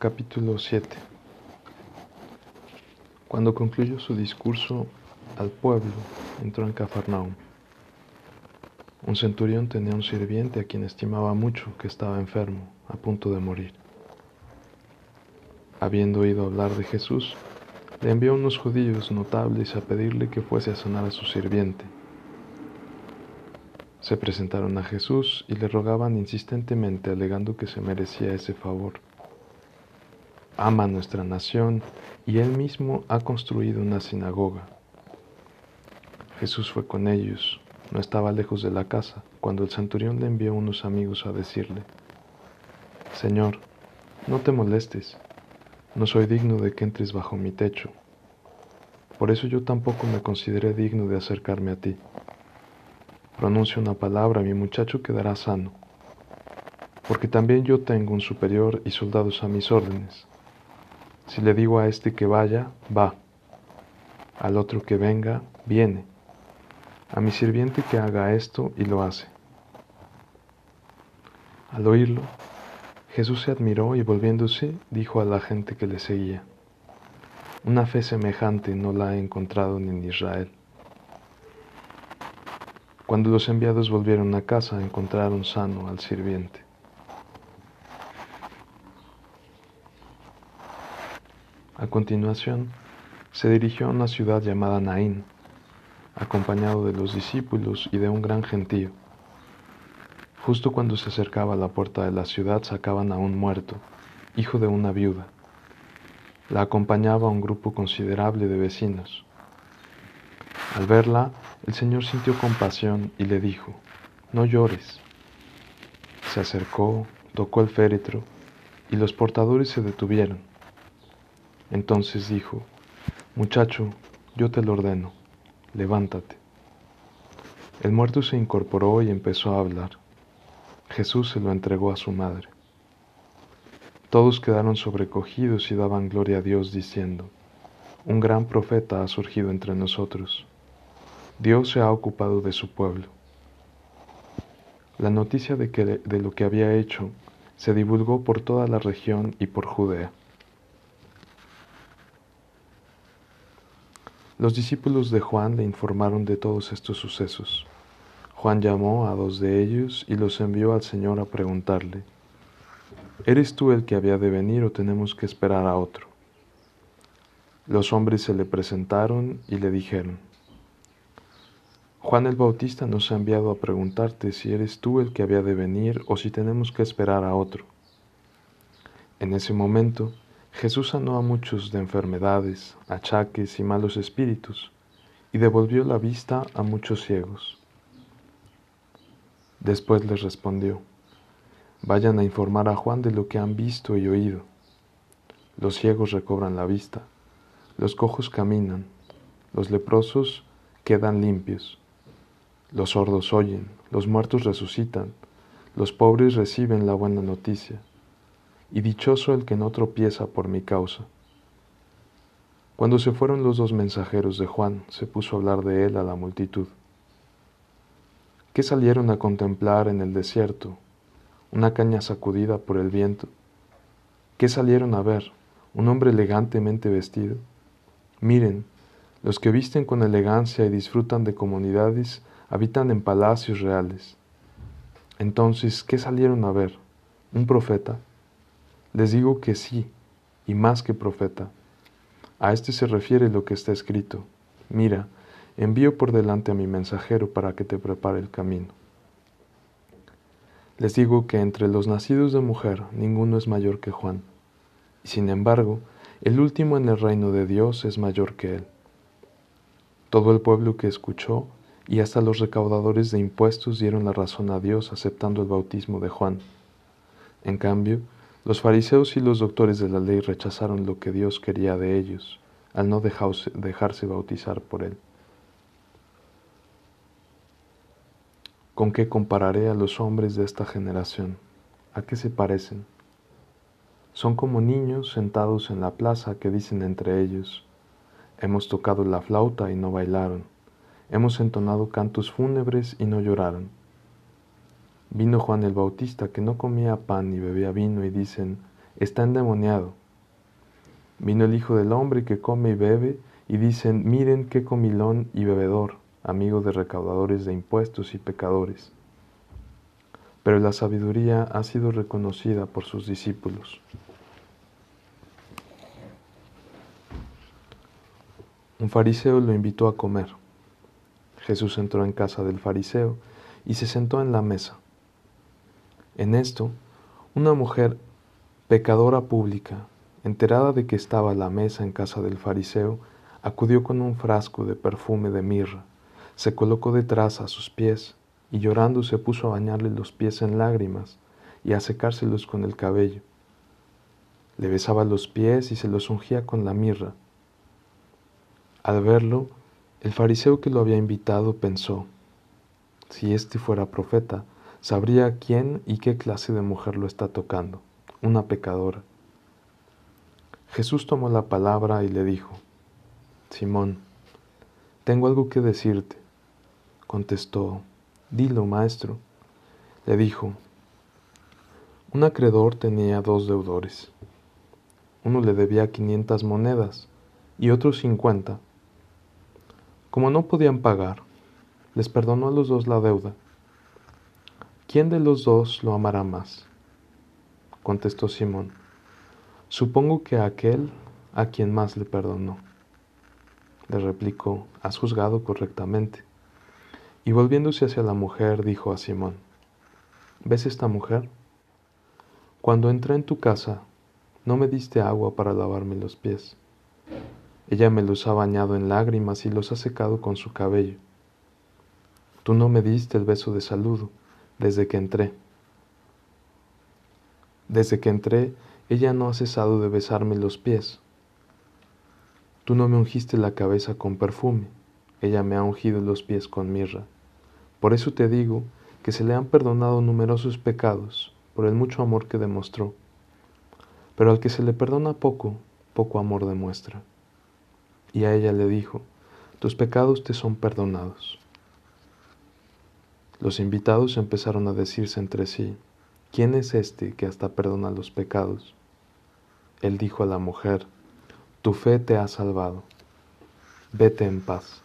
Capítulo 7 Cuando concluyó su discurso al pueblo, entró en Cafarnaum. Un centurión tenía un sirviente a quien estimaba mucho que estaba enfermo, a punto de morir. Habiendo oído hablar de Jesús, le envió unos judíos notables a pedirle que fuese a sanar a su sirviente. Se presentaron a Jesús y le rogaban insistentemente, alegando que se merecía ese favor ama nuestra nación y él mismo ha construido una sinagoga. Jesús fue con ellos, no estaba lejos de la casa, cuando el centurión le envió unos amigos a decirle, Señor, no te molestes, no soy digno de que entres bajo mi techo. Por eso yo tampoco me consideré digno de acercarme a ti. Pronuncia una palabra, mi muchacho quedará sano, porque también yo tengo un superior y soldados a mis órdenes. Si le digo a este que vaya, va. Al otro que venga, viene. A mi sirviente que haga esto y lo hace. Al oírlo, Jesús se admiró y volviéndose dijo a la gente que le seguía, Una fe semejante no la he encontrado ni en Israel. Cuando los enviados volvieron a casa encontraron sano al sirviente. A continuación, se dirigió a una ciudad llamada Naín, acompañado de los discípulos y de un gran gentío. Justo cuando se acercaba a la puerta de la ciudad sacaban a un muerto, hijo de una viuda. La acompañaba un grupo considerable de vecinos. Al verla, el Señor sintió compasión y le dijo, No llores. Se acercó, tocó el féretro, y los portadores se detuvieron. Entonces dijo, Muchacho, yo te lo ordeno, levántate. El muerto se incorporó y empezó a hablar. Jesús se lo entregó a su madre. Todos quedaron sobrecogidos y daban gloria a Dios diciendo, Un gran profeta ha surgido entre nosotros. Dios se ha ocupado de su pueblo. La noticia de, que, de lo que había hecho se divulgó por toda la región y por Judea. Los discípulos de Juan le informaron de todos estos sucesos. Juan llamó a dos de ellos y los envió al Señor a preguntarle, ¿Eres tú el que había de venir o tenemos que esperar a otro? Los hombres se le presentaron y le dijeron, Juan el Bautista nos ha enviado a preguntarte si eres tú el que había de venir o si tenemos que esperar a otro. En ese momento, Jesús sanó a muchos de enfermedades, achaques y malos espíritus, y devolvió la vista a muchos ciegos. Después les respondió, Vayan a informar a Juan de lo que han visto y oído. Los ciegos recobran la vista, los cojos caminan, los leprosos quedan limpios, los sordos oyen, los muertos resucitan, los pobres reciben la buena noticia y dichoso el que no tropieza por mi causa. Cuando se fueron los dos mensajeros de Juan, se puso a hablar de él a la multitud. ¿Qué salieron a contemplar en el desierto? ¿Una caña sacudida por el viento? ¿Qué salieron a ver? ¿Un hombre elegantemente vestido? Miren, los que visten con elegancia y disfrutan de comunidades habitan en palacios reales. Entonces, ¿qué salieron a ver? ¿Un profeta? Les digo que sí, y más que profeta. A este se refiere lo que está escrito. Mira, envío por delante a mi mensajero para que te prepare el camino. Les digo que entre los nacidos de mujer ninguno es mayor que Juan, y sin embargo, el último en el reino de Dios es mayor que él. Todo el pueblo que escuchó y hasta los recaudadores de impuestos dieron la razón a Dios aceptando el bautismo de Juan. En cambio, los fariseos y los doctores de la ley rechazaron lo que Dios quería de ellos, al no dejarse bautizar por él. ¿Con qué compararé a los hombres de esta generación? ¿A qué se parecen? Son como niños sentados en la plaza que dicen entre ellos, hemos tocado la flauta y no bailaron, hemos entonado cantos fúnebres y no lloraron. Vino Juan el Bautista que no comía pan ni bebía vino y dicen, está endemoniado. Vino el Hijo del Hombre que come y bebe, y dicen, miren qué comilón y bebedor, amigo de recaudadores de impuestos y pecadores. Pero la sabiduría ha sido reconocida por sus discípulos. Un fariseo lo invitó a comer. Jesús entró en casa del fariseo y se sentó en la mesa. En esto, una mujer pecadora pública, enterada de que estaba la mesa en casa del fariseo, acudió con un frasco de perfume de mirra, se colocó detrás a sus pies y llorando se puso a bañarle los pies en lágrimas y a secárselos con el cabello. Le besaba los pies y se los ungía con la mirra. Al verlo, el fariseo que lo había invitado pensó, si éste fuera profeta, sabría quién y qué clase de mujer lo está tocando, una pecadora. Jesús tomó la palabra y le dijo, Simón, tengo algo que decirte. Contestó, dilo, maestro. Le dijo, un acreedor tenía dos deudores. Uno le debía quinientas monedas y otro cincuenta. Como no podían pagar, les perdonó a los dos la deuda. ¿Quién de los dos lo amará más? Contestó Simón. Supongo que aquel a quien más le perdonó. Le replicó, has juzgado correctamente. Y volviéndose hacia la mujer, dijo a Simón, ¿ves esta mujer? Cuando entré en tu casa, no me diste agua para lavarme los pies ella me los ha bañado en lágrimas y los ha secado con su cabello. Tú no me diste el beso de saludo desde que entré. Desde que entré, ella no ha cesado de besarme los pies. Tú no me ungiste la cabeza con perfume, ella me ha ungido los pies con mirra. Por eso te digo que se le han perdonado numerosos pecados por el mucho amor que demostró. Pero al que se le perdona poco, poco amor demuestra. Y a ella le dijo, tus pecados te son perdonados. Los invitados empezaron a decirse entre sí, ¿quién es este que hasta perdona los pecados? Él dijo a la mujer, tu fe te ha salvado, vete en paz.